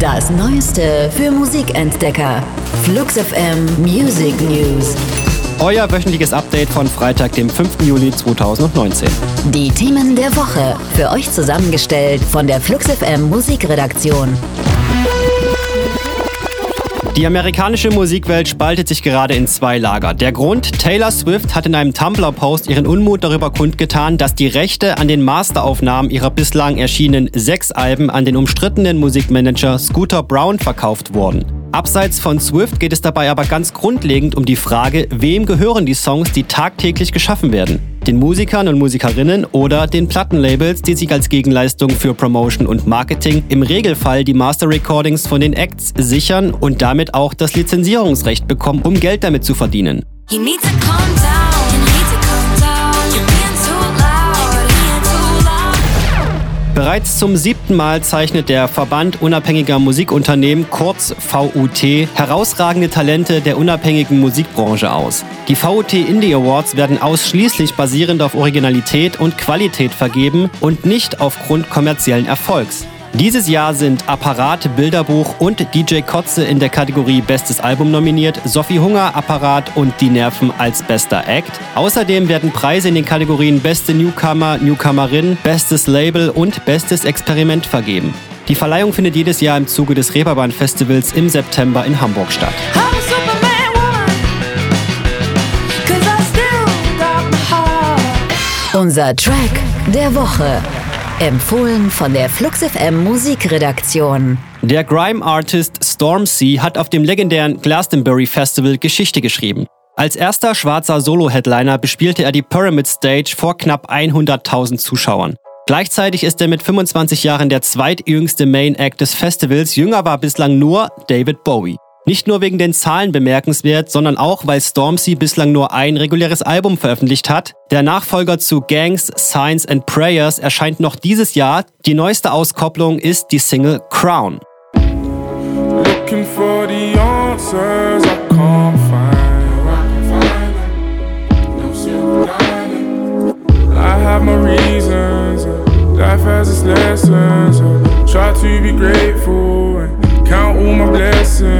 Das Neueste für Musikentdecker. Flux FM Music News. Euer wöchentliches Update von Freitag, dem 5. Juli 2019. Die Themen der Woche. Für euch zusammengestellt von der Flux FM Musikredaktion. Die amerikanische Musikwelt spaltet sich gerade in zwei Lager. Der Grund, Taylor Swift hat in einem Tumblr-Post ihren Unmut darüber kundgetan, dass die Rechte an den Masteraufnahmen ihrer bislang erschienenen sechs Alben an den umstrittenen Musikmanager Scooter Brown verkauft wurden. Abseits von Swift geht es dabei aber ganz grundlegend um die Frage, wem gehören die Songs, die tagtäglich geschaffen werden? Den Musikern und Musikerinnen oder den Plattenlabels, die sich als Gegenleistung für Promotion und Marketing im Regelfall die Master Recordings von den Acts sichern und damit auch das Lizenzierungsrecht bekommen, um Geld damit zu verdienen. Bereits zum siebten Mal zeichnet der Verband unabhängiger Musikunternehmen, kurz VUT, herausragende Talente der unabhängigen Musikbranche aus. Die VUT Indie Awards werden ausschließlich basierend auf Originalität und Qualität vergeben und nicht aufgrund kommerziellen Erfolgs. Dieses Jahr sind Apparat, Bilderbuch und DJ Kotze in der Kategorie Bestes Album nominiert, Sophie Hunger, Apparat und Die Nerven als bester Act. Außerdem werden Preise in den Kategorien Beste Newcomer, Newcomerin, Bestes Label und Bestes Experiment vergeben. Die Verleihung findet jedes Jahr im Zuge des Reeperbahn Festivals im September in Hamburg statt. Unser Track der Woche. Empfohlen von der Flux FM Musikredaktion. Der Grime-Artist Stormzy hat auf dem legendären Glastonbury Festival Geschichte geschrieben. Als erster schwarzer Solo-Headliner bespielte er die Pyramid Stage vor knapp 100.000 Zuschauern. Gleichzeitig ist er mit 25 Jahren der zweitjüngste Main Act des Festivals. Jünger war bislang nur David Bowie. Nicht nur wegen den Zahlen bemerkenswert, sondern auch, weil Stormzy bislang nur ein reguläres Album veröffentlicht hat. Der Nachfolger zu Gangs, Signs and Prayers erscheint noch dieses Jahr. Die neueste Auskopplung ist die Single Crown. Life has its lessons. Try to be grateful and count all my blessings.